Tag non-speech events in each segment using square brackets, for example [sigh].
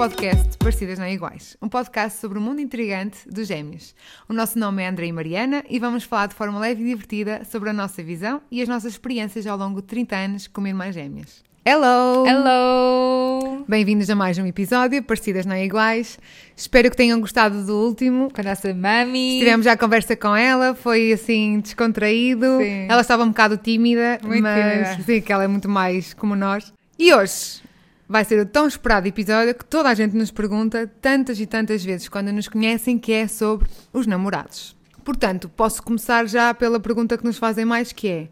podcast Parecidas Não Iguais, um podcast sobre o mundo intrigante dos gêmeos. O nosso nome é André e Mariana e vamos falar de forma leve e divertida sobre a nossa visão e as nossas experiências ao longo de 30 anos como irmãs gêmeas. Hello! Hello! Bem-vindos a mais um episódio, Parecidas Não Iguais. Espero que tenham gostado do último. Com a nossa mami. Tivemos já a conversa com ela, foi assim descontraído. Sim. Ela estava um bocado tímida, Muito mas tímida. sim, que ela é muito mais como nós. E hoje vai ser o tão esperado episódio que toda a gente nos pergunta tantas e tantas vezes quando nos conhecem, que é sobre os namorados. Portanto, posso começar já pela pergunta que nos fazem mais, que é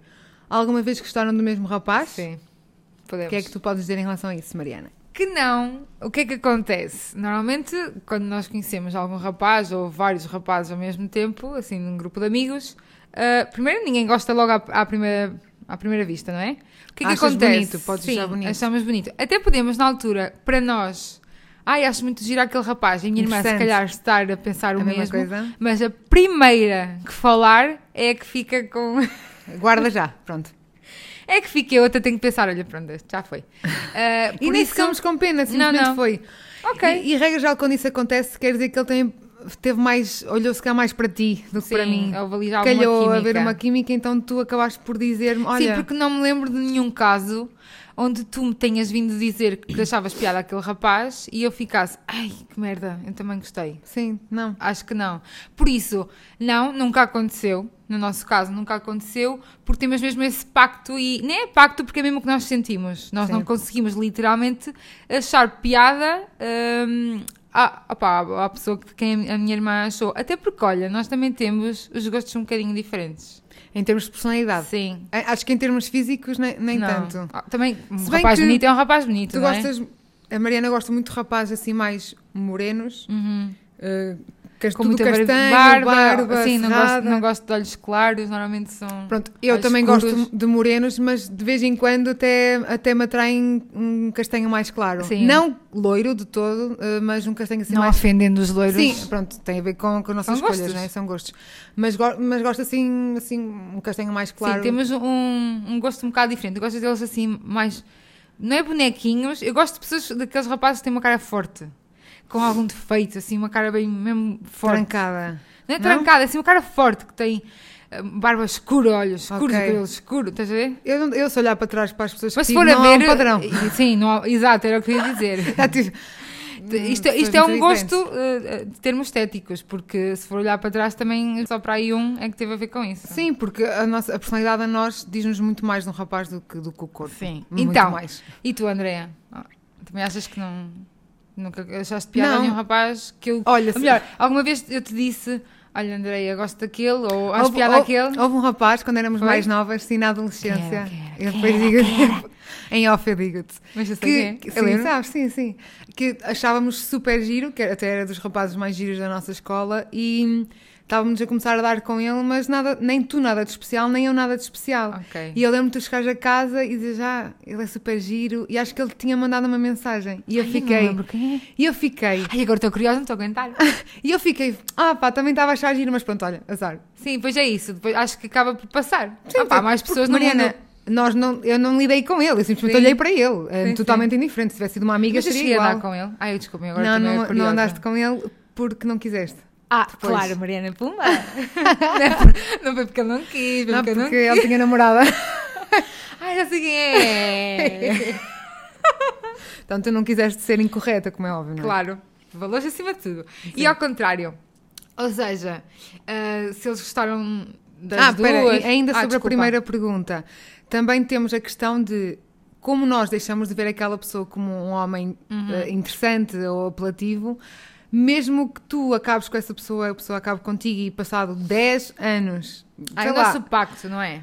alguma vez gostaram do mesmo rapaz? Sim. Podemos. O que é que tu podes dizer em relação a isso, Mariana? Que não, o que é que acontece? Normalmente, quando nós conhecemos algum rapaz ou vários rapazes ao mesmo tempo, assim, num grupo de amigos, ah, primeiro ninguém gosta logo à, à primeira, à primeira vista, não é? O que é que Achas acontece? bonito, podes Sim, achar bonito. achamos bonito. Até podemos, na altura, para nós, ai, acho muito giro aquele rapaz, e a minha irmã, se Interessante. calhar, estar a pensar o A mesma mesmo, coisa? mas a primeira que falar é a que fica com. [laughs] Guarda já, pronto. É que fica, eu até tenho que pensar, olha, pronto, este já foi. [laughs] Ah, E nem isso- ficamos com pena, simplesmente não. foi. Ok. E, e regra geral, quando isso acontece, quer dizer que ele tem, teve mais, olhou se calhar mais para ti do que Sim, para mim. houve ali Calhou a química. haver uma química, então tu acabaste por dizer-me: olha, Sim, porque não me lembro de nenhum caso onde tu me tenhas vindo dizer que achavas piada aquele rapaz e eu ficasse, ai, que merda, eu também gostei. sim, não. Acho que não. Por isso, não, nunca aconteceu. No nosso caso, nunca aconteceu, porque temos mesmo esse pacto e nem é pacto porque é mesmo o que nós sentimos. Nós Sim. não conseguimos literalmente achar piada hum, à, opá, à pessoa que quem a minha irmã achou. Até porque, olha, nós também temos os gostos um bocadinho diferentes. Em termos de personalidade. Sim. A- Acho que em termos físicos, nem, nem Não. tanto. Ah, também, um Se rapaz bonito é um rapaz bonito, Tu não é? gostas. A Mariana gosta muito de rapazes assim mais morenos, Uhum. eh, cas- Com muita castanho, barba, barba, sim, não gosto, não gosto de olhos claros, normalmente são... Pronto, eu também escuros. gosto de morenos, mas de vez em quando até, até me atraem um castanho mais claro. Sim. Não loiro de todo, eh, mas um castanho assim não mais ofendendo os loiros. Sim, pronto, tem a ver com, com as nossas São escolhas, gostos. não é? São gostos. Mas, go mas gosto assim, assim, um castanho mais claro. Sim, temos um, um gosto um bocado diferente. Eu gosto deles assim, mais. Não é bonequinhos. Eu gosto de pessoas, daqueles rapazes que têm uma cara forte, com algum defeito, assim, uma cara bem mesmo forte. trancada. Não é Não? trancada, é assim, uma cara forte que tem eh, barba escura, olhos escuros, Ok. cabelo escuro, estás a ver? Eu, não- eu se olhar para trás para as pessoas Mas que se for a não há ver. um padrão. eh, Sim, não há- exato, era o que eu ia dizer. [laughs] Isto, isto é um gosto eh, de termos estéticos, porque se for olhar para trás também só para aí um é que teve a ver com isso. Sim, porque a, nossa, a personalidade a nós diz-nos muito mais de um rapaz do que, do que o corpo. Sim. Muito então, mais. e tu, Andréa? Ah, Também achas que não. Nunca achaste piada Não. a nenhum rapaz que eu. Olha, Ou se- melhor, alguma vez eu te disse: Olha, Andréia, gosto daquele, ou acho houve, piada houve- àquele. houve um rapaz, quando éramos Foi? mais novas, sim, na adolescência. Quem Eu era? Quem depois digo [laughs] em off eu digo-te. Mas eu sei Que, é. que- Eu sim, sabes, sim, sim. Que achávamos super giro, que até era dos rapazes mais giros da nossa escola, e estávamos a começar a dar com ele, mas nada, nem tu nada de especial, nem eu nada de especial. Ok. E eu lembro-me de tu chegares a casa e dizer já, ele é super giro, e acho que ele tinha mandado uma mensagem. E eu Ai, fiquei. Não lembro quem é. E eu fiquei. Ai, agora estou curiosa, não estou a aguentar. [laughs] E eu fiquei. Ah, pá, também estava a achar giro, mas pronto, olha, azar. Sim, pois é isso. Depois acho que acaba por passar. Sim, ah, pá, mais pessoas Mariana, mundo. nós não, eu não lidei com ele, eu simplesmente Sim. olhei para ele, é Sim, totalmente indiferente. Se tivesse sido uma amiga, Mas eu seria cheguei a igual. andar com ele. Ai, eu desculpe, agora não, também é não, não andaste com ele porque não quiseste. Ah, Depois. claro, Mariana Puma. [laughs] não, foi porque ele não quis, foi Não, porque eu não porque ele tinha namorada. Ai, [laughs] já sei quem é. [laughs] Então tu não quiseste ser incorreta, como é óbvio, não é? claro, valores acima de tudo. E ao contrário, ou seja, ah, se eles gostaram das Ah, duas... ainda Ah, sobre a desculpa. primeira pergunta. Também temos a questão de como nós deixamos de ver aquela pessoa como um homem Uhum. eh, interessante ou apelativo, mesmo que tu acabes com essa pessoa, a pessoa acabe contigo e passado 10 anos, é o lá, nosso pacto, não é?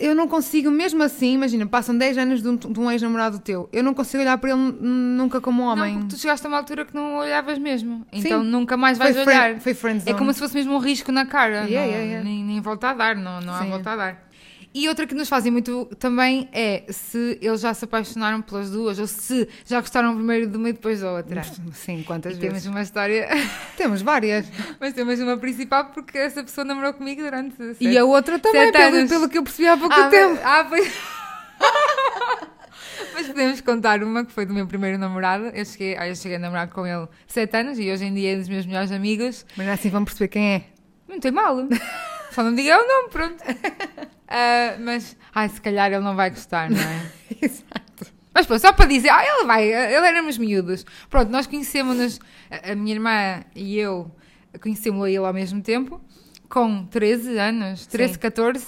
eu não consigo, mesmo assim, imagina, passam 10 anos de um, de um ex-namorado teu, eu não consigo olhar para ele nunca como homem. Não, porque tu chegaste a uma altura que não olhavas mesmo. Então Sim. nunca mais foi, vais fri- olhar. foi friendzone. É como se fosse mesmo um risco na cara. Yeah, não- yeah, yeah. Nem, nem volta a dar, não, não há volta a dar. E outra que nos fazem muito também é se eles já se apaixonaram pelas duas ou se já gostaram primeiro de uma e depois da outra. [laughs] Sim, quantas E vezes? temos uma história, [laughs] Temos várias. [laughs] mas temos uma principal porque essa pessoa namorou comigo durante E sete- a outra também, Sete pelo, pelo que eu percebi há pouco ah, tempo. Mas, ah, foi... mas podemos contar uma que foi do meu primeiro namorado. Eu cheguei, ah, eu cheguei a namorar com ele 7 anos e hoje em dia é um dos meus melhores amigos. Mas assim vão perceber quem é. Não tem mal. Só não diga o nome, pronto. [laughs] Ah, mas, ai, se calhar ele não vai gostar, não é? [laughs] Exato. Mas pronto, só para dizer, ah, ele vai, ele éramos miúdos. Pronto, nós conhecemos-nos, a, a minha irmã e eu conhecemos-lo ele ao mesmo tempo, com 13 anos, 13, Sim. 14,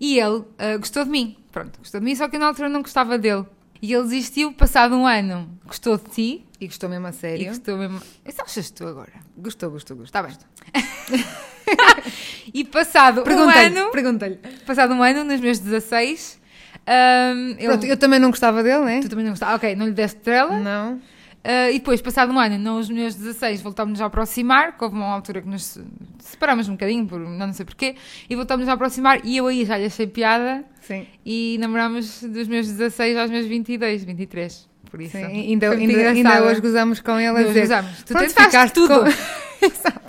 e ele ah, gostou de mim. Pronto, gostou de mim, só que na altura não gostava dele. E ele desistiu, passado um ano, gostou de ti E gostou mesmo a e sério. gostou mesmo. Isso achas tu agora? Gostou, gostou, gostou. Está bem. [laughs] [laughs] e passado um ano, pergunta-lhe. passado um ano, nos meus 16, ahm, ele- Pronto, eu também não gostava dele, né? tu também não gostava. Ok, não lhe deste estrela. Não. Ah, e depois, passado um ano, nos meus 16, voltámos-nos a aproximar, que houve uma altura que nos separámos um bocadinho, por não sei porquê, e voltámos-nos a aproximar, e eu aí já lhe achei piada, Sim. e namorámos dos meus 16 aos meus 22, 23, por isso. Sim. Ainda, muito ainda, ainda engraçado. hoje gozamos com ele a dizer. gozamos. Tu Pronto, tentaste ficaste tudo. com-. [laughs]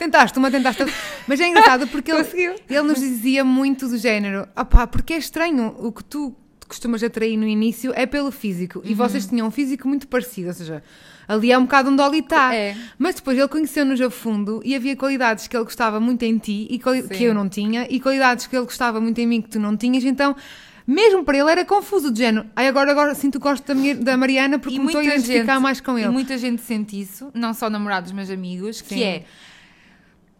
Tentaste uma, tentaste outra. Mas é engraçado porque [laughs] ele, ele nos dizia muito do género: opá, porque é estranho o que tu costumas atrair no início é pelo físico. Uhum. E vocês tinham um físico muito parecido, ou seja, ali é um bocado um dolitá. É. Mas depois ele conheceu-nos a fundo e havia qualidades que ele gostava muito em ti e que eu não tinha, e qualidades que ele gostava muito em mim que tu não tinhas, então. Mesmo para ele era confuso, de género. Ai, agora, agora sinto que gosto da, minha- da Mariana porque me estou a identificar mais com E ele. muita gente sente isso, não só namorados, mas amigos, que Sim. é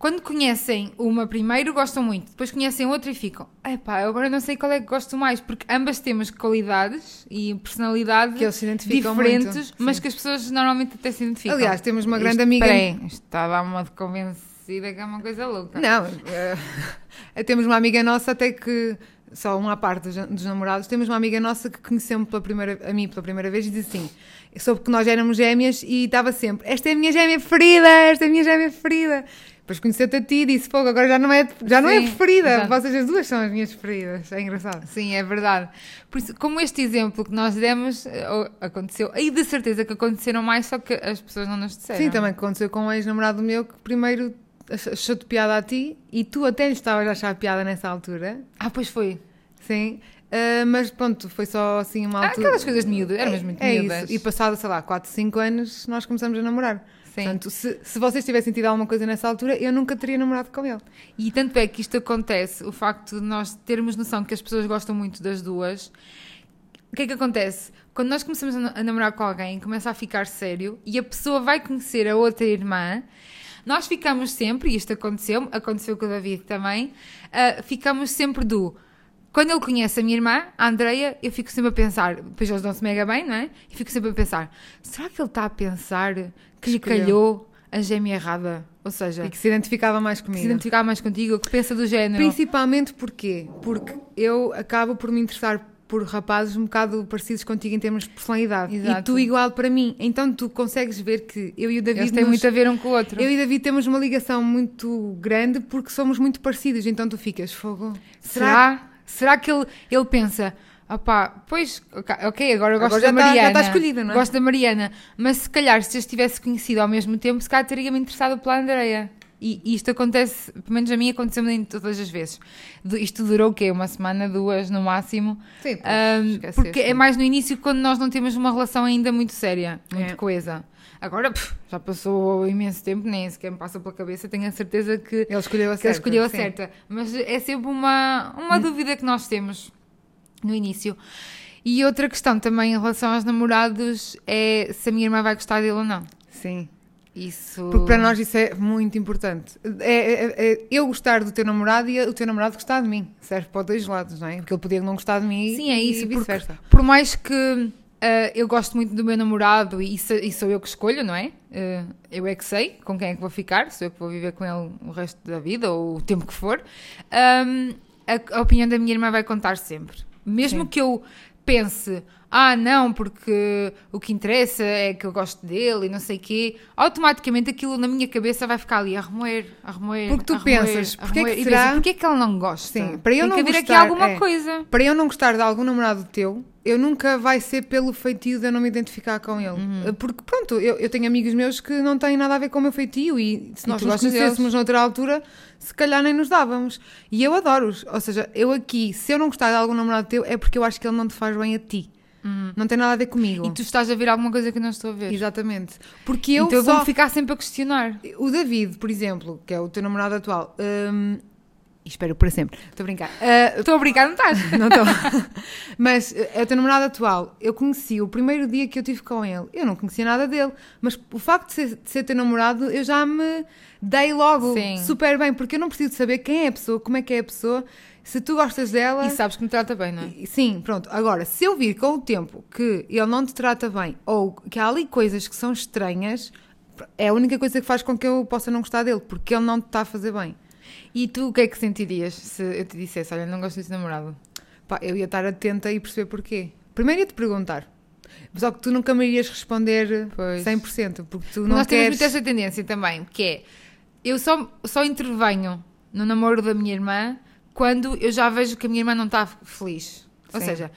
quando conhecem uma primeiro gostam muito, depois conhecem outra e ficam, epá, eu agora não sei qual é que gosto mais, porque ambas temos qualidades e personalidade Que eles se identificam diferentes, muito, mas sim. que as pessoas normalmente até se identificam. Aliás, temos uma grande Isto- amiga- Peraí, isto está a dar uma de convencida que é uma coisa louca. Não, eh, [laughs] temos uma amiga nossa até que, só uma parte dos, dos namorados, temos uma amiga nossa que conheceu-me pela primeira, a mim pela primeira vez e disse assim, soube que nós éramos gêmeas e estava sempre, esta é a minha gêmea preferida, esta é a minha gêmea preferida. Depois conheceu-te a ti e disse, fogo, agora já não é, já não é Sim, preferida, exato. vocês as duas são as minhas preferidas, é engraçado. Sim, é verdade. Por isso, como este exemplo que nós demos eh, aconteceu, e de certeza que aconteceram mais, só que as pessoas não nos disseram. Sim, também aconteceu com um ex-namorado meu que primeiro ach- achou-te piada a ti e tu até lhe estavas a achar piada nessa altura, Ah, pois foi. sim, eh, mas pronto, foi só assim uma Ah, altura... aquelas coisas de miúdo, éramos muito é miúdas. isso. E passado, sei lá, 4, 5 anos, nós começamos a namorar. Sim. Portanto, se, se vocês tivessem tido alguma coisa nessa altura, eu nunca teria namorado com ele. E tanto é que isto acontece, o facto de nós termos noção que as pessoas gostam muito das duas. O que é que acontece? Quando nós começamos a na- a namorar com alguém, começa a ficar sério e a pessoa vai conhecer a outra irmã. Nós ficamos sempre, e isto aconteceu, aconteceu com o David também, ah, ficamos sempre do. Quando ele conhece a minha irmã, a Andreia, eu fico sempre a pensar, depois eles dão-se mega bem, não é? E fico sempre a pensar: será que ele está a pensar que lhe calhou a gêmea errada? Ou seja, E que se identificava mais que comigo. se identificar mais contigo, que pensa do género. Principalmente porquê? Porque eu acabo por me interessar por rapazes um bocado parecidos contigo em termos de personalidade. E Exato. tu igual para mim. Então tu consegues ver que eu e o David Eles têm nos- muito a ver um com o outro. Eu e David temos uma ligação muito grande porque somos muito parecidos. Então tu ficas, fogo. Será? Será que ele, ele pensa, opá, pois, ok, agora eu gosto Agora da tá- já Mariana. tá escolhida, não é? Gosto da Mariana. Mas se calhar, se eu estivesse conhecido ao mesmo tempo, se calhar teria-me interessado pela Andreia. E, e isto acontece, pelo menos a mim aconteceu-me em todas as vezes. Isto durou o quê? Uma semana, duas no máximo. Sim, pois, esqueceste, porque é mais no início quando nós não temos uma relação ainda muito séria, muito É. coesa. Agora, pff, já passou imenso tempo, nem sequer me passa pela cabeça, tenho a certeza que Ele escolheu a certa. escolheu a certa. Mas é sempre uma, uma Hum. dúvida que nós temos no início. E outra questão também em relação aos namorados é se a minha irmã vai gostar dele ou não. Sim. Isso. Porque para nós isso é muito importante. É, é- é eu gostar do teu namorado e o teu namorado gostar de mim. Serve para os dois lados, não é? Porque ele podia não gostar de mim Sim, é e isso. Porque, vice-versa. por mais que ah, eu gosto muito do meu namorado e, e sou eu que escolho, não é? Ah, eu é que sei com quem é que vou ficar, sou eu que vou viver com ele o resto da vida ou o tempo que for. Ahm, a, a opinião da minha irmã vai contar sempre. Mesmo Sim. que eu pense, ah, não, porque o que interessa é que eu gosto dele e não sei o quê, automaticamente aquilo na minha cabeça vai ficar ali a remoer, a remoer. Porque tu remoer, pensas, porque é que será- pensas, porque é que ela não gosta? Sim, para eu Tem não que haver aqui gostar, alguma é. coisa. Para eu não gostar de algum namorado teu, eu nunca vai ser pelo feitio de eu não me identificar com ele. Uhum. Porque, pronto, eu, eu tenho amigos meus que não têm nada a ver com o meu feitio e se nós nos conhecêssemos noutra altura, se calhar nem nos dávamos. E eu adoro-os. Ou seja, eu aqui, se eu não gostar de algum namorado teu, é porque eu acho que ele não te faz bem a ti. Não tem nada a ver comigo. E tu estás a ver alguma coisa que não estou a ver. Exatamente. Porque eu então eu só... vou ficar sempre a questionar. O David, por exemplo, que é o teu namorado atual, hum, espero para sempre, estou a brincar. Ah, Estou a brincar, não estás? [laughs] não estou. mas eh, é o teu namorado atual. Eu conheci o primeiro dia que eu tive com ele. Eu não conhecia nada dele. Mas o facto de ser, de ser teu namorado, eu já me dei logo Sim. super bem. Porque eu não preciso saber quem é a pessoa, como é que é a pessoa. Se tu gostas dela. E sabes que me trata bem, não é? Sim, pronto. Agora, se eu vir com o tempo que ele não te trata bem ou que há ali coisas que são estranhas, é a única coisa que faz com que eu possa não gostar dele, porque ele não te está a fazer bem. E tu o que é que sentirias se eu te dissesse, olha, não gosto desse namorado? Pá, eu ia estar atenta e perceber porquê. Primeiro ia-te perguntar. Só que tu nunca me irias responder Pois. 100%, porque tu não Nós temos queres... muito essa tendência também, que é, eu só, só intervenho no namoro da minha irmã quando eu já vejo que a minha irmã não está feliz. Ou Sim. seja,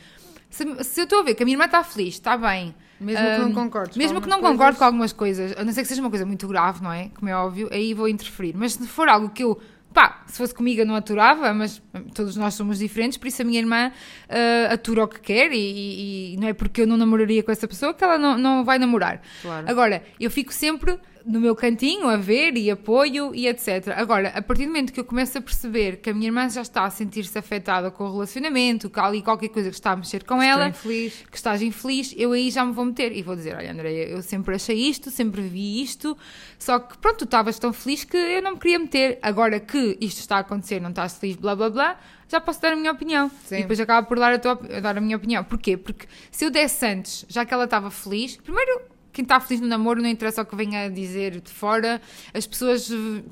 se, se eu estou a ver que a minha irmã está feliz, está bem, Mesmo que não concordes. Mesmo que não algumas concorde com coisas. algumas coisas, a não ser que seja uma coisa muito grave, não é? Como é óbvio, aí vou interferir. Mas se for algo que eu, pá, se fosse comigo eu não aturava, mas todos nós somos diferentes, por isso a minha irmã ah, atura o que quer e, e- e não é porque eu não namoraria com essa pessoa que ela não, não vai namorar. Claro. Agora, eu fico sempre no meu cantinho a ver e apoio e etc. Agora, a partir do momento que eu começo a perceber que a minha irmã já está a sentir-se afetada com o relacionamento, que há ali qualquer coisa que está a mexer com ela, infeliz. que estás infeliz, eu aí já me vou meter e vou dizer: Olha, Andréia, eu sempre achei isto, sempre vi isto, só que pronto, tu estavas tão feliz que eu não me queria meter. Agora que isto está a acontecer, não estás feliz, blá blá blá, já posso dar a minha opinião. Sim. E depois acaba por dar a, tua, dar a minha opinião. Porquê? Porque se eu desse antes, já que ela estava feliz, primeiro, quem está feliz no namoro não interessa o que venha a dizer de fora, as pessoas. eh,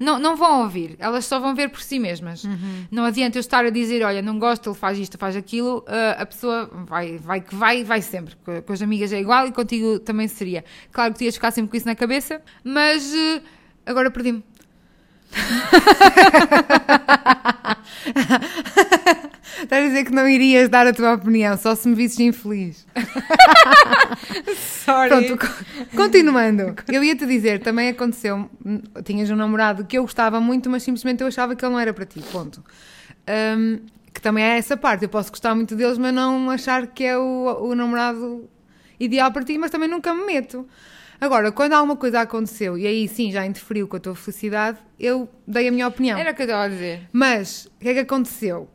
Não, não vão ouvir, elas só vão ver por si mesmas. Não adianta eu estar a dizer, olha, não gosto, ele faz isto, faz aquilo, ah, a pessoa vai, vai que vai, vai sempre. Com, com as amigas é igual e contigo também seria. Claro que tu ias ficar sempre com isso na cabeça, mas eh, agora perdi-me. [laughs] Estás a dizer que não irias dar a tua opinião, só se me visses infeliz. [laughs] Sorry. Pronto, co- continuando. Eu ia-te dizer, também aconteceu, tinhas um namorado que eu gostava muito, mas simplesmente eu achava que ele não era para ti, ponto. Hum, que também é essa parte, eu posso gostar muito deles, mas não achar que é o, o namorado ideal para ti, mas também nunca me meto. Agora, quando alguma coisa aconteceu, e aí sim já interferiu com a tua felicidade, eu dei a minha opinião. Era o que eu estava a dizer. Mas, o que é que aconteceu?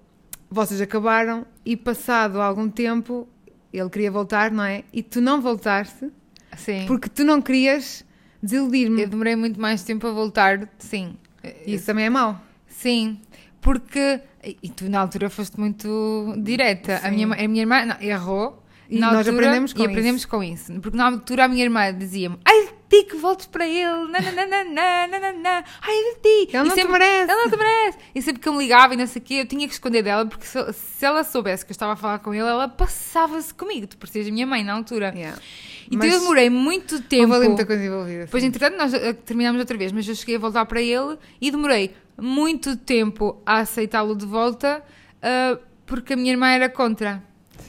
Vocês acabaram e passado algum tempo, ele queria voltar, não é? E tu não voltaste, Sim. porque tu não querias desiludir-me. Eu demorei muito mais tempo a voltar, sim. Isso também é mau. Sim, porque. E tu na altura foste muito direta. A minha, a minha irmã não, errou. E na nós altura, aprendemos com e isso. aprendemos com isso. Porque na altura a minha irmã dizia-me: Ai ti que voltes para ele, nananana, nananana, ai de ti. Ele E não te merece. Ele não te merece. E sempre que eu me ligava e não sei o quê, eu tinha que esconder dela, porque se, se ela soubesse que eu estava a falar com ele, ela passava-se comigo. Tu parecias a minha mãe na altura. Yeah. Então Mas eu demorei muito tempo. Houve ali muita coisa envolvida. Sim. entretanto, nós eh, terminámos outra vez, mas eu cheguei a voltar para ele e demorei muito tempo a aceitá-lo de volta ah, porque a minha irmã era contra.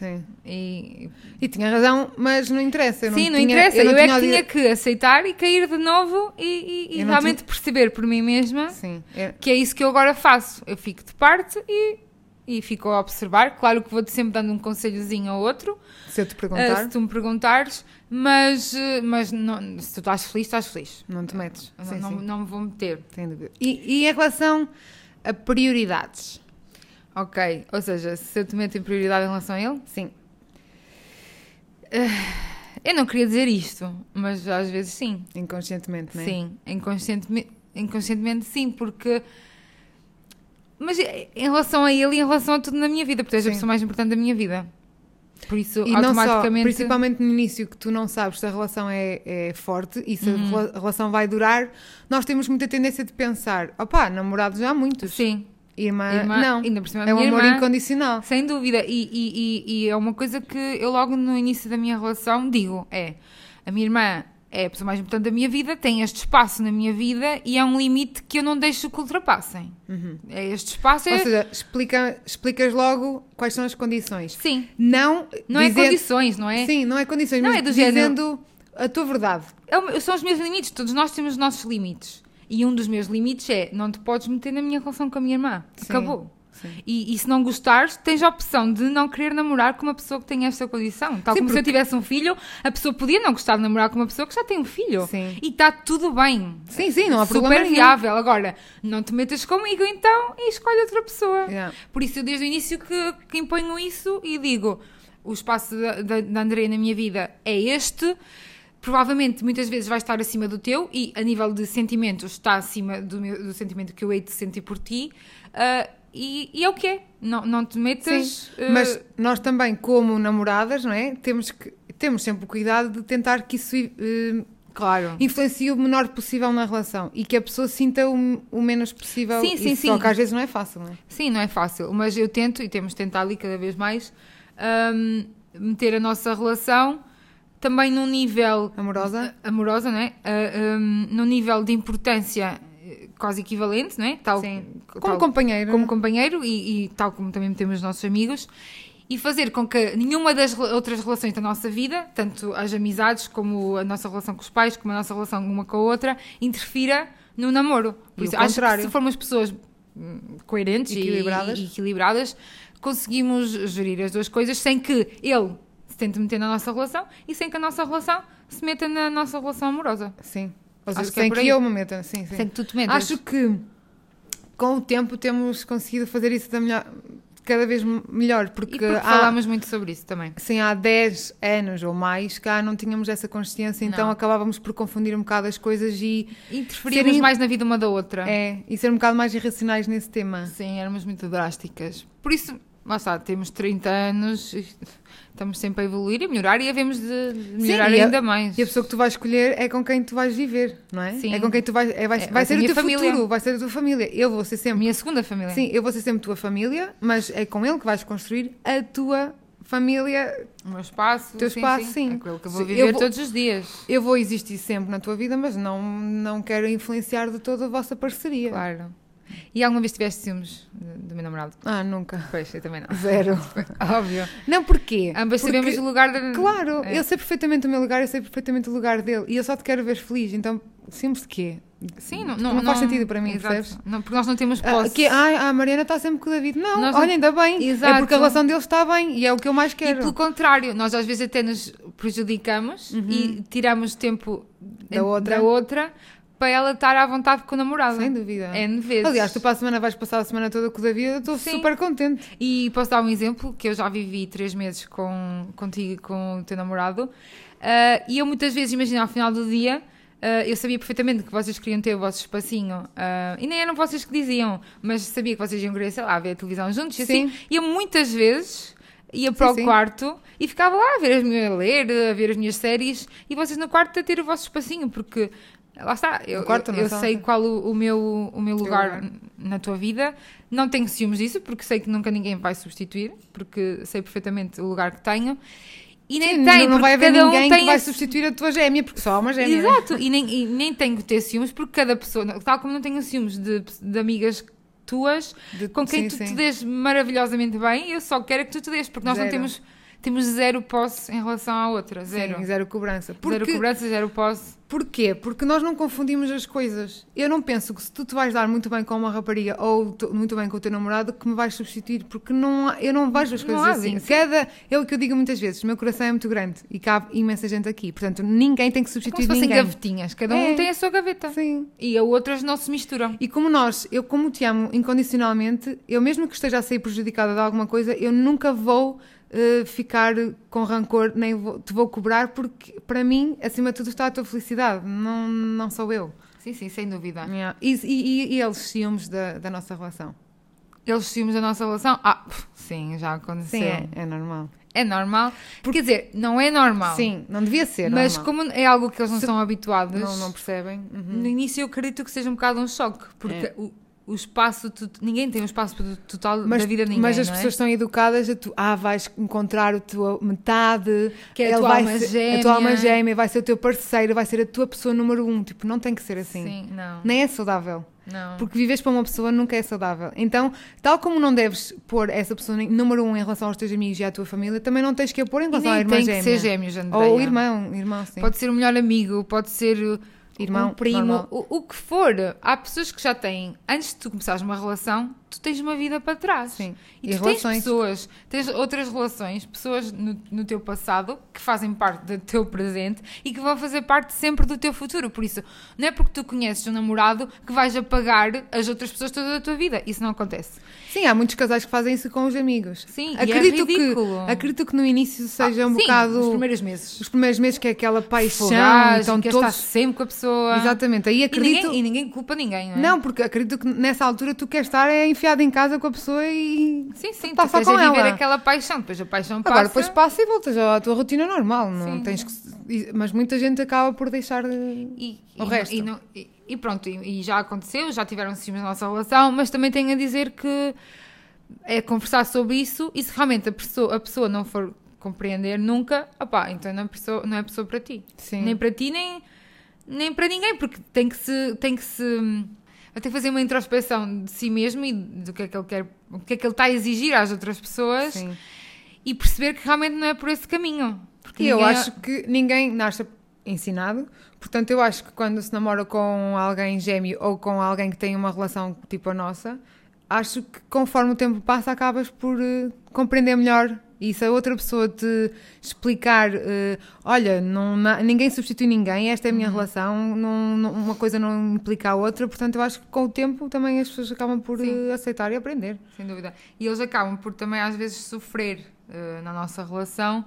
Sim. E, E tinha razão, mas não interessa. Eu sim, não tinha- interessa. Eu, não é tinha que tinha que aceitar e cair de novo e, e- e Eu não realmente perceber por mim mesma Sim. é- que é isso que eu agora faço. Eu fico de parte e, e fico a observar. Claro que vou-te sempre dando um conselhozinho ao outro, Se eu te ah, perguntar, se tu me perguntares, mas, eh, mas não- se tu estás feliz, estás feliz. não te metes. Não- Sim, não, sim. não me vou meter. Sem dúvida. E, e em relação a prioridades? Ok, ou seja, se eu te meto em prioridade em relação a ele, Sim. eu não queria dizer isto, mas às vezes sim. Inconscientemente, não é? Sim, inconscientemente, inconscientemente sim, porque. Mas em relação a ele e em relação a tudo na minha vida, porque és a pessoa mais importante da minha vida. Por isso, E não só, automaticamente. principalmente no início, que tu não sabes se a relação é, é forte e se Uhum. a relação vai durar, nós temos muita tendência de pensar: opá, namorados já há muitos. Sim, Irmã, Irmã- não. ainda por cima é um amor irmã- incondicional. sem dúvida. E, e, e, e é uma coisa que eu logo no início da minha relação digo: é a minha irmã é a pessoa mais importante da minha vida, tem este espaço na minha vida e é um limite que eu não deixo que ultrapassem. É este espaço. É... Ou seja, explica, explicas logo quais são as condições. Sim, Não, não é dizendo- condições, não é? Sim, não é condições, Não, mas é do dizendo género- a tua verdade. É são os meus limites, todos nós temos os nossos limites. E um dos meus limites é: não te podes meter na minha relação com a minha irmã. Sim. Acabou. E, e se não gostares, tens a opção de não querer namorar com uma pessoa que tem esta condição. Tal Sim, como se eu porque- tivesse um filho, a pessoa podia não gostar de namorar com uma pessoa que já tem um filho. Sim. E está tudo bem. Sim, sim, não há Super problema nenhum. viável. Agora, não te metas comigo então e escolhe outra pessoa. Yeah. Por isso, eu desde o início que, que imponho isso e digo: o espaço da, da, da Andrea na minha vida é este. Provavelmente, muitas vezes vai estar acima do teu e, a nível de sentimentos, está acima do, meu, do sentimento que eu hei de sentir por ti. ah, e, e é o que é. Não, não te metas. Sim, ah, mas nós também, como namoradas, não é? Temos, que, temos sempre o cuidado de tentar que isso eh, claro. influencie o menor possível na relação e que a pessoa sinta o, o menos possível. Sim, sim, Isso, sim. Só que às vezes não é fácil, não é? Sim, não é fácil, mas eu tento e temos tentado ali cada vez mais ahm, meter a nossa relação também num nível Amorosa? amorosa, não é? Ah, ahm, num nível de importância eh, quase equivalente, não é? Tal, Sim. tal- Como companheiro. como companheiro e, e tal como também temos os nossos amigos e fazer com que nenhuma das outras relações da nossa vida, tanto as amizades como a nossa relação com os pais, como a nossa relação uma com a outra, interfira no namoro. Por E isso, acho que se formos pessoas hum, coerentes e- Equilibradas. E, equilibradas, conseguimos gerir as duas coisas sem que ele se tente meter na nossa relação e sem que a nossa relação se meta na nossa relação amorosa. Sim. Ou seja, que é sem que eu me meta. Sim, sim. Sem que tu te metas. Acho que com o tempo temos conseguido fazer isso da melhor, cada vez melhor, porque, porque há, falámos muito sobre isso também. sim, há 10 anos ou mais cá não tínhamos essa consciência, então Não. acabávamos por confundir um bocado as coisas e, Interferíamos Serem- mais na vida uma da outra. é, e ser um bocado mais irracionais nesse tema. Sim, éramos muito drásticas. Por isso, lá está, temos 30 anos, estamos sempre a evoluir e melhorar e havemos de de melhorar a- ainda mais. E a pessoa que tu vais escolher é com quem tu vais viver, não é? Sim. É com quem tu vais. É, vai, É, vai, ser a o teu família. futuro, vai ser a tua família. Eu vou ser A sempre. minha segunda família. Sim, eu vou ser sempre tua família, mas é com ele que vais construir a tua família. O meu espaço. O teu sim, espaço, sim. sim. É aquilo que eu vou Sim, viver eu vou- todos os dias. Eu vou existir sempre na tua vida, mas não, não quero influenciar de toda a vossa parceria. Claro. E alguma vez tiveste ciúmes do meu namorado? Ah, nunca. Pois, eu também não. Zero. [laughs] Óbvio. Não, porquê? Ambas Porque- sabemos o lugar da. Claro, É. eu sei perfeitamente o meu lugar, eu sei perfeitamente o lugar dele. E eu só te quero ver feliz, então ciúmes de quê? Sim, não, Não faz sentido para mim, Exato. percebes? Não, porque nós não temos Ah, posse. que, ah, a Mariana está sempre com o David. Não, Nós não- olha, ainda bem. Exato. É porque a relação deles está bem e é o que eu mais E quero. pelo contrário, nós às vezes até nos prejudicamos e tiramos tempo Uhum. Da outra. da outra para ela estar à vontade com o namorado. Sem dúvida. N vezes. Aliás, tu para a semana vais passar a semana toda com o David, eu estou Sim. super contente. E posso dar um exemplo que eu já vivi três meses com, contigo e com o teu namorado. Ah, e eu muitas vezes, imagina, ao final do dia, ah, eu sabia perfeitamente que vocês queriam ter o vosso espacinho. ah, e nem eram vocês que diziam, mas sabia que vocês iam querer, sei lá, ver a televisão juntos e assim. Sim. E eu muitas vezes ia para Sim, o sim. quarto e ficava lá a ver as minhas, a ler, a ver as minhas séries e vocês no quarto a ter o vosso espacinho, porque lá está, eu, quarto, eu, eu sei qual o, o meu, o meu lugar lugar. na tua vida. Não tenho ciúmes disso, porque sei que nunca ninguém vai substituir, porque sei perfeitamente o lugar que tenho. E nem Sim, tem, não vai haver cada um ninguém tem que vai substituir a tua gêmea, porque só há uma gêmea. né? Exato, e nem, e nem tenho que ter ciúmes, porque cada pessoa, tal como não tenho ciúmes de, de amigas tuas, De- com quem sim, tu te sim. dês maravilhosamente bem, eu só quero que tu te dês, porque nós não Zero. temos, temos zero posse em relação à outra, zero. Sim, zero cobrança. Porque, Zero cobrança, zero posse. Porquê? Porque nós não confundimos as coisas. Eu não penso que se tu te vais dar muito bem com uma rapariga ou muito bem com o teu namorado, que me vais substituir, porque não, há- eu não vejo as Não coisas há, assim. sim. Cada, é o que eu digo muitas vezes, o meu coração é muito grande e cabe imensa gente aqui. Portanto, ninguém tem que Como se substituir fossem ninguém. gavetinhas, cada um É. tem a sua gaveta. Sim. E a outras não se misturam. E como nós, eu como te amo incondicionalmente, eu mesmo que esteja a sair prejudicada de alguma coisa, eu nunca vou eh, ficar com rancor, nem vou- te vou cobrar, porque para mim, acima de tudo, está a tua felicidade, não, não sou eu. Sim, sim, sem dúvida. Yeah. E, e, e eles ciúmes da, da nossa relação? Eles ciúmes da nossa relação? Ah, sim, já aconteceu. Sim, é, é normal. É normal. Quer dizer, não é normal. Sim, não devia ser Mas normal. como é algo que eles não Se- estão habituados, Não, não percebem. Uhum. no início eu acredito que seja um bocado um choque. Porque É. o, o espaço... Ninguém tem um espaço total Mas, da vida de ninguém, mas as é? pessoas estão educadas a tu, ah, vais encontrar a tua metade, Que é a tua alma ser, a tua alma gêmea. gêmea, vai ser o teu parceiro, vai ser a tua pessoa número um. Tipo, não tem que ser assim. Sim, não. Nem é saudável. não. Porque vives para uma pessoa nunca é saudável. Então, tal como não deves pôr essa pessoa número um em relação aos teus amigos e à tua família, também não tens que a pôr em relação à irmã tem gêmea. que ser gêmeos, Andréia. Ou irmão, irmão, sim. Pode ser o melhor amigo, pode ser Irmão, um primo, o, o que for. Há pessoas que já têm, antes de tu começares uma relação, tu tens uma vida para trás. Sim. E, E tu relações. tens pessoas, tens outras relações, pessoas no, no teu passado que fazem parte do teu presente e que vão fazer parte sempre do teu futuro. Por isso, não é porque tu conheces um namorado que vais apagar as outras pessoas toda a tua vida. Isso não acontece. Sim, há muitos casais que fazem isso com os amigos. Sim, e é acredito que ridículo. Acredito que no início seja Ah, um sim, bocado. Os primeiros meses. os primeiros meses que é aquela paixão, Fogagem, então quer todos. estar sempre com a pessoa. Exatamente, aí E acredito. ninguém, e ninguém culpa ninguém, não é? Não, porque acredito que nessa altura tu queres estar é enfiado em casa com a pessoa e. Sim, sim, Tá tu só com é viver ela. aquela paixão, depois a paixão passa. Agora depois passa e voltas à tua rotina normal. Não Sim. tens que... Mas muita gente acaba por deixar. de- E, O e, resto. E, não- e- pronto, e, e já aconteceu, já tiveram ciúmes na nossa relação, mas também tenho a dizer que é conversar sobre isso e se realmente a pessoa, a pessoa não for compreender nunca, opá, então não é pessoa, não é pessoa para ti. Sim. Nem para ti, nem, nem para ninguém, porque tem que se. Tem que se que fazer uma introspeção de si mesmo e do que é que ele quer, o que é que ele está a exigir às outras pessoas Sim. e perceber que realmente não é por esse caminho. Porque E eu acho que ninguém nasce ensinado, portanto, eu acho que quando se namora com alguém gêmeo ou com alguém que tem uma relação tipo a nossa, acho que conforme o tempo passa, acabas por eh, compreender melhor. E se a outra pessoa te explicar, eh, olha, não, na- ninguém substitui ninguém, esta é a minha relação, não- não- uma coisa não implica a outra, portanto, eu acho que com o tempo também as pessoas acabam por Sim. eh, aceitar e aprender. Sem dúvida. E eles acabam por também às vezes sofrer eh, na nossa relação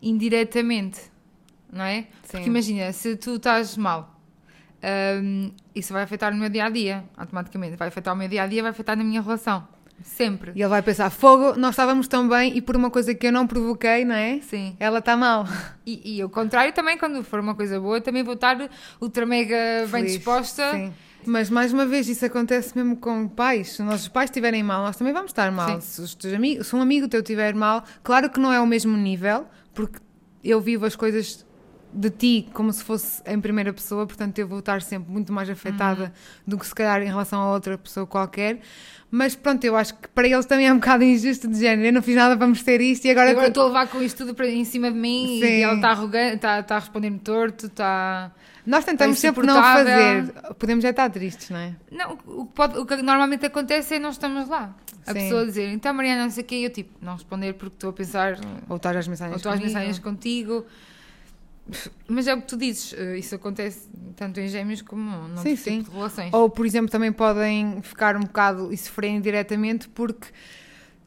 indiretamente, não é? Sim. Porque imagina, se tu estás mal, hum, isso vai afetar no meu dia a dia, automaticamente. Vai afetar o meu dia a dia, vai afetar na minha relação. Sempre. E ele vai pensar, fogo, nós estávamos tão bem e por uma coisa que eu não provoquei, não é? Sim. Ela está mal. E, e o contrário também, quando for uma coisa boa, também vou estar ultra mega bem Feliz. disposta. Sim. Mas mais uma vez, isso acontece mesmo com pais. Se os nossos pais estiverem mal, nós também vamos estar mal. Se, os teus amigos, se um amigo teu estiver mal, claro que não é o mesmo nível, porque eu vivo as coisas de ti como se fosse em primeira pessoa, portanto eu vou estar sempre muito mais afetada Uhum. do que se calhar em relação a outra pessoa qualquer. Mas pronto, eu acho que para eles também é um bocado injusto de género. Eu não fiz nada para merecer isto e agora. Agora estou a levar com isto tudo para, em cima de mim Sim. e ela está arrogante, está, está a responder-me torto, está. Nós tentamos sempre não fazer. Podemos já estar tristes, não é? Não, o que, pode- o que normalmente acontece é nós estamos lá. A Sim. pessoa dizer, então Mariana, não sei o quê, e eu tipo, não responder porque estou a pensar, Ou estar às mensagens ou estou às mensagens contigo. Mas é o que tu dizes, eh, isso acontece tanto em gêmeos como num Sim, tipo sim. de relações. Ou, por exemplo, também podem ficar um bocado e sofrerem diretamente porque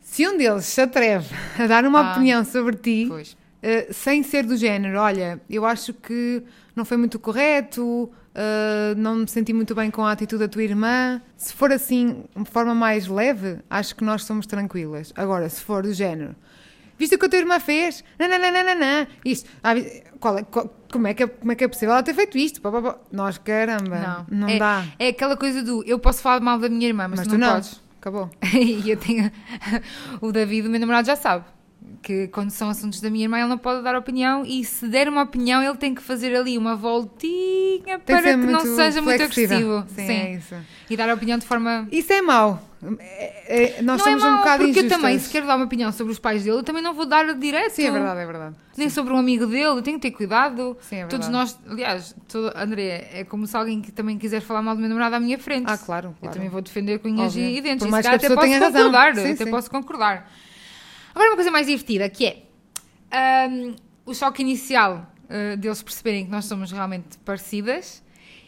se um deles se atreve a dar uma Ah. opinião sobre ti, eh, sem ser do género, olha, eu acho que não foi muito correto, eh, não me senti muito bem com a atitude da tua irmã. Se for assim, de forma mais leve, acho que nós somos tranquilas. Agora, se for do género, viste o que a tua irmã fez? Não, não, não, não, não, não. Isto, ah, qual é- qual- como, é que, é- como é que é possível ela ter feito isto? Pá, pá, pá. Nós, caramba, não, é, dá. É aquela coisa do eu posso falar mal da minha irmã, mas, Mas tu tu não, não. podes. Acabou. [laughs] e eu tenho. [laughs] o David, o meu namorado, já sabe que quando são assuntos da minha irmã, ele não pode dar opinião e se der uma opinião, ele tem que fazer ali uma voltinha para que não muito seja muito flexível. agressivo. Sim, Sim. é isso. E dar a opinião de forma. Isso é mau. É- é- nós não somos é mau, um bocado porque injustas. eu também, se quero dar uma opinião sobre os pais dele, eu também não vou dar direto. Sim, é verdade, é verdade. Nem sobre um amigo dele, eu tenho que ter cuidado. Sim, é Todos verdade. nós, aliás, todo, André, é como se alguém que também quiser falar mal do meu namorado à minha frente. Ah, claro, Eu claro. também vou defender com unhas e dentes. Por mais que a até pessoa posso tenha razão. concordar. Sim, até sim. posso concordar. Agora, uma coisa mais divertida, que é ahm, o choque inicial ah, deles perceberem que nós somos realmente parecidas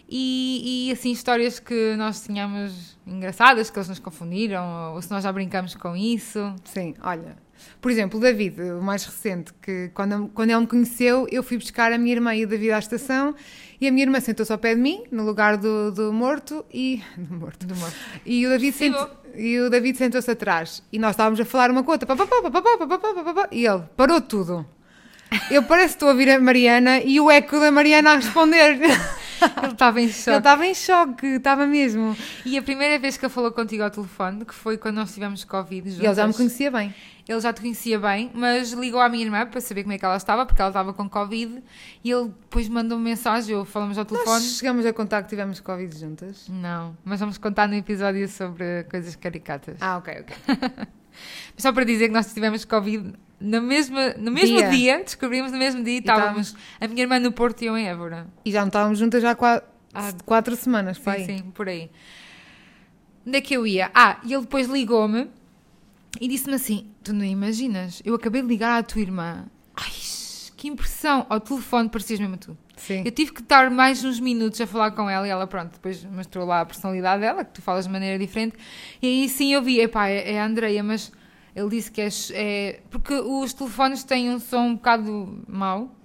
e, e, assim histórias que nós tínhamos engraçadas, que eles nos confundiram, ou se nós já brincamos com isso. Sim, olha. Por exemplo, o David, o mais recente, que quando, quando ele me conheceu, eu fui buscar a minha irmã e o David à estação e a minha irmã sentou-se ao pé de mim, no lugar do, do morto e. do morto. Do morto. E o David sentou e o David sentou-se atrás e nós estávamos a falar uma coisa e ele parou tudo eu parece que estou a ouvir a Mariana e o eco da Mariana a responder ele estava em choque ele estava em choque, estava mesmo e a primeira vez que ele falou contigo ao telefone que foi quando nós tivemos Covid juntas, e ele já me conhecia bem ele já te conhecia bem, mas ligou à minha irmã para saber como é que ela estava, porque ela estava com Covid, e ele depois mandou uma mensagem, ou falamos ao telefone. Nós chegamos a contar que tivemos Covid juntas. Não, mas vamos contar no episódio sobre coisas caricatas. Ah, ok, ok. [laughs] Só para dizer que nós tivemos Covid no mesmo, no mesmo dia. Dia. descobrimos no mesmo dia, e tá- estávamos a minha irmã no Porto e eu em Évora. E já não estávamos juntas já há qua- Ah, quatro semanas, Sim, sim, por aí. onde é que eu ia? Ah, e ele depois ligou-me e disse-me assim: Tu não imaginas, eu acabei de ligar à tua irmã. Ai, que impressão! Ao telefone parecias mesmo tu. Sim. Eu tive que estar mais uns minutos a falar com ela e ela, pronto, depois mostrou lá a personalidade dela, que tu falas de maneira diferente. E aí sim eu vi, epá, é, é a Andreia, mas ele disse que é, é. Porque os telefones têm um som um bocado mau.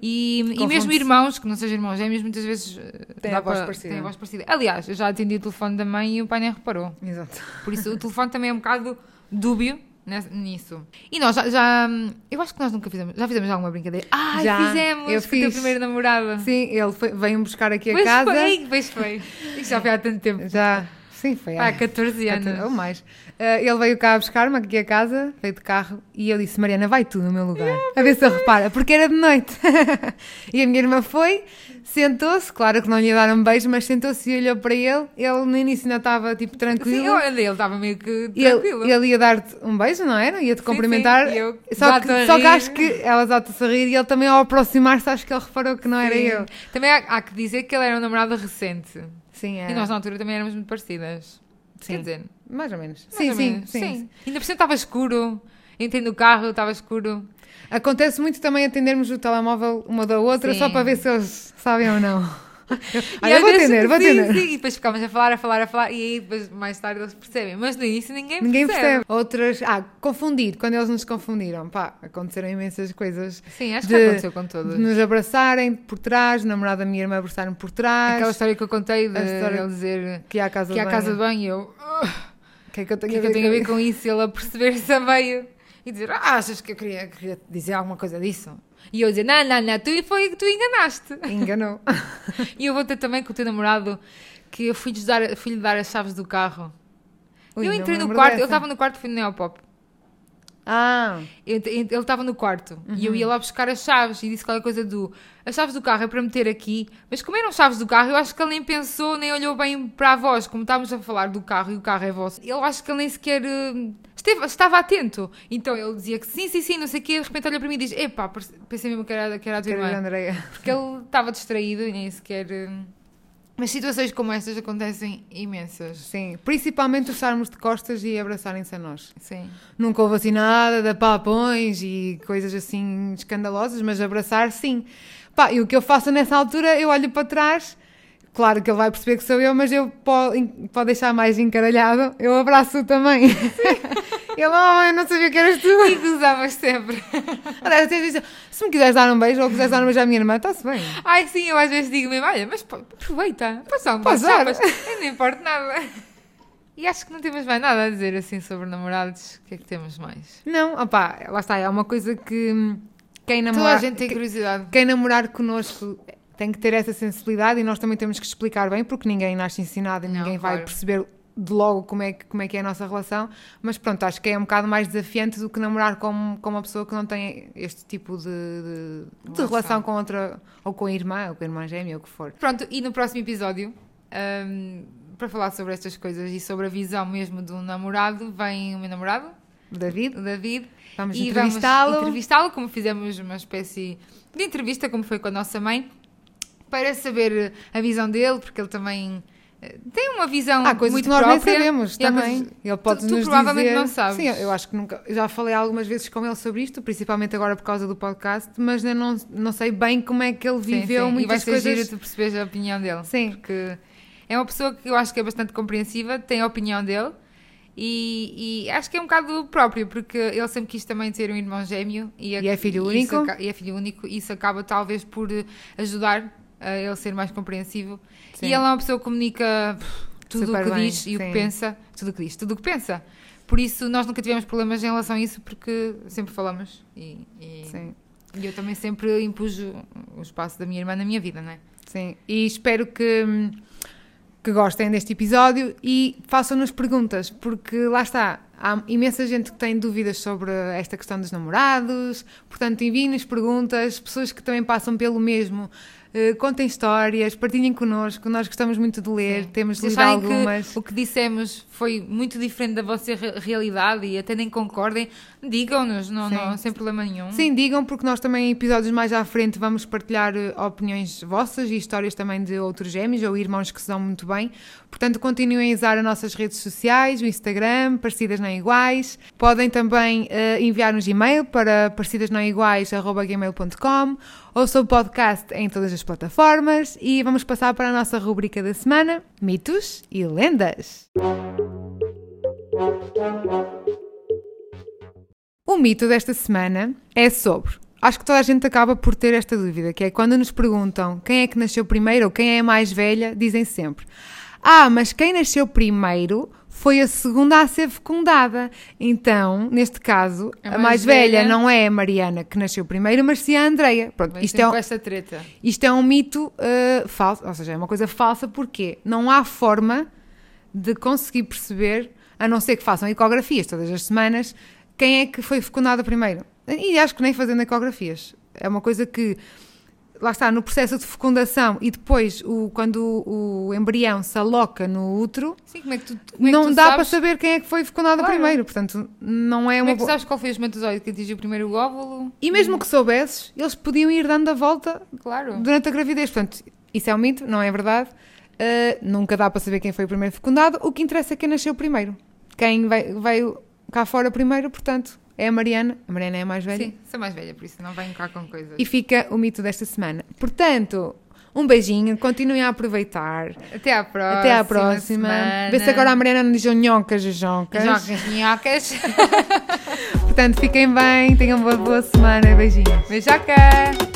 E, e mesmo irmãos, que não sejam irmãos gêmeos, muitas vezes eh, Têm dá a voz para- parecida. têm a voz parecida. Aliás, eu já atendi o telefone da mãe e o pai nem reparou. Exato. Por isso o telefone também é um bocado dúbio nisso. E nós já, já, hum, Eu acho que nós nunca fizemos. Já fizemos alguma brincadeira? Ah, Já, fizemos! eu com a tua fiz. primeira namorada. Sim, ele foi- veio-me buscar aqui a Pois casa. foi, pois foi. Isto já foi há tanto tempo. Já. Sim, foi Há há 14 anos. Ou mais. Eh, ele veio cá buscar-me aqui a casa, veio de carro, e eu disse: Mariana, vai tu no meu lugar, a ver se ele repara, porque era de noite. [laughs] e a minha irmã foi, sentou-se, claro que não lhe ia dar um beijo, mas sentou-se e olhou para ele. Ele no início ainda estava tipo tranquilo. Sim, eu ele estava meio que E ele, tranquilo. ele ia dar-te um beijo, não era? Ia-te Sim, cumprimentar. sim, e eu só, que, só que acho que ela já-te a rir e ele também, ao aproximar-se, acho que ele reparou que não era Sim. eu. Também há, há que dizer que ele era um namorado recente. Sim, é. E nós na altura também éramos muito parecidas. Sim. Quer dizer, Mais ou menos. mais Sim, ou sim, menos. sim, Ainda por cima estava escuro. Entrei no carro, estava escuro. Acontece muito também atendermos o telemóvel uma da outra Sim. só para ver se eles sabem ou não. [laughs] E Olha, às vou atender, vou sim, atender. Sim, e depois ficámos a falar, a falar, a falar, e aí depois mais tarde eles percebem. Mas no início ninguém, Ninguém percebe. Outras. Ah, confundir, quando eles nos confundiram. Pá, aconteceram imensas coisas. Sim, acho De- que aconteceu com todos. De nos abraçarem por trás, o namorado da minha irmã abraçar-me por trás. Aquela história que eu contei de ele dizer que ia à casa que de à casa de banho. banho e eu. "Ah, O que é que eu tenho, que é que eu tenho a ver com isso? E ele a perceber-se [laughs] a meio e dizer: ah, Achas que eu queria, queria dizer alguma coisa disso? E eu dizer: Não, não, não, tu, foi, tu enganaste. Enganou. [laughs] E eu vou ter também com o teu namorado que eu fui-lhe dar, fui dar as chaves do carro. Ui, eu entrei no quarto, dessa. ele estava no quarto, fui no Neopop. Ah, Eu- Ele estava no quarto e eu ia Uhum. lá buscar as chaves e disse qualquer coisa do as chaves do carro é para meter aqui, mas como eram chaves do carro, eu acho que ele nem pensou, nem olhou bem para a voz, como estávamos a falar do carro e o carro é vosso. Eu acho que ele nem sequer eh, esteve- estava atento. Então ele dizia que sim, sim, sim, não sei o quê, de repente olha para mim e diz: Epá, pensei mesmo que era, que era a tua irmã. Porque ele estava distraído e nem sequer. eh, Mas situações como estas acontecem imensas. Sim, principalmente os estarmos de costas e abraçarem-se a nós. Sim. Nunca houve assim nada de papões e coisas assim escandalosas, mas abraçar sim. Pá, e o que eu faço nessa altura, eu olho para trás, claro que ele vai perceber que sou eu, mas eu pode deixar mais encaralhado, eu abraço também. [laughs] ele, oh, eu não sabia que eras tu. E gozavas sempre. Aliás, até disse, se me quiseres dar um beijo ou quiseres dar um beijo à minha irmã, está-se bem. Ai, sim, eu às vezes digo mesmo: Olha, mas pô, aproveita, passa um chapas, eu não importa nada. E acho que não temos mais nada a dizer assim sobre namorados. O que é que temos mais? Não, opá, lá está, é uma coisa que quem Toda namorar, a gente tem curiosidade. quem namorar connosco tem que ter essa sensibilidade e nós também temos que explicar bem, porque ninguém nasce ensinado e Não, ninguém vai claro. perceber de logo como é, que, como é que é a nossa relação, mas pronto, acho que é um bocado mais desafiante do que namorar com, com uma pessoa que não tem este tipo de, de, de Relação. com outra, ou com a irmã, ou com a irmã gêmea, ou o que for. Pronto, e no próximo episódio, hum, para falar sobre estas coisas e sobre a visão mesmo de um namorado, vem o meu namorado, David, o David, vamos entrevistá-lo. entrevistá-lo, como fizemos uma espécie de entrevista, como foi com a nossa mãe, para saber a visão dele, porque ele também tem uma visão Há coisas muito que nós própria. nem sabemos também. coisas- Ele pode tu, tu nos provavelmente dizer... não sabes. Sim, eu acho que nunca. Já falei algumas vezes com ele sobre isto, principalmente agora por causa do podcast, mas eu não, não sei bem como é que ele Sim, viveu sim. muitas e vai ser coisas. tu perceberes a opinião dele. Sim. Porque é uma pessoa que eu acho que é bastante compreensiva, tem a opinião dele e, e acho que é um bocado próprio, porque ele sempre quis também ter um irmão gêmeo e, E é filho isso único? aca- e é filho único isso acaba talvez por ajudar a ele ser mais compreensivo. Sim. E ele é uma pessoa que comunica tudo o que bem, diz e o que sim. pensa, tudo o que diz, tudo o que pensa. Por isso nós nunca tivemos problemas em relação a isso porque sempre falamos e, e- Sim, e eu também sempre impus o, espaço da minha irmã na minha vida, não é? sim. E espero que, que gostem deste episódio e façam-nos perguntas, porque lá está. Há imensa gente que tem dúvidas sobre esta questão dos namorados, portanto, enviem-nos perguntas, pessoas que também passam pelo mesmo. Uh, contem histórias, partilhem connosco, nós gostamos muito de ler, Sim. temos lido algumas. que o que dissemos foi muito diferente da vossa re- realidade e até nem concordem, digam-nos, não, não, sem problema nenhum. Sim, digam, porque nós também em episódios mais à frente vamos partilhar eh, opiniões vossas e histórias também de outros gêmeos ou irmãos que se dão muito bem. Portanto, continuem a usar as nossas redes sociais, o Instagram, Parecidas Não Iguais. Podem também eh, enviar-nos e-mail para parecidasnãoiguais.gmail.com Ouça o podcast em todas as plataformas e vamos passar para a nossa rubrica da semana, Mitos e Lendas. O mito desta semana é sobre. Acho que toda a gente acaba por ter esta dúvida, que é quando nos perguntam quem é que nasceu primeiro ou quem é a mais velha, dizem sempre: Ah, mas quem nasceu primeiro foi a segunda a ser fecundada. Então, neste caso, A a, mais mais, velha, velha- não é a Mariana que nasceu primeiro, mas sim a Andreia. Pronto, isto é, um- isto é um mito eh, falso, ou seja, é uma coisa falsa porque não há forma de conseguir perceber, a não ser que façam ecografias todas as semanas, quem é que foi fecundada primeiro. E acho que nem fazendo ecografias. É uma coisa que, lá está, no processo de fecundação e depois, o, quando o, o embrião se aloca no útero, Sim, como é que tu, como é que não tu dá para sabes, saber quem é que foi fecundada Claro. primeiro. Portanto, não é Como uma é que sabes qual foi o espermatozoide que atingiu primeiro o óvulo? E mesmo que soubesses, eles podiam ir dando a volta Claro. durante a gravidez. Portanto, isso é um mito, não é verdade. Uh, nunca dá para saber quem foi o primeiro fecundado. O que interessa é quem nasceu primeiro. Quem vai- veio cá fora primeiro, portanto, é a Mariana. A Mariana é a mais velha. Sim, sou mais velha, por isso não venho cá com coisas. E fica o mito desta semana. Portanto, um beijinho, continuem a aproveitar. Até à próxima. Até à próxima. semana. Vê se agora a Mariana não diz nhocas, joncas. Jocas, minhocas. Portanto, fiquem bem, tenham uma boa semana. Beijinhos. Beijoca!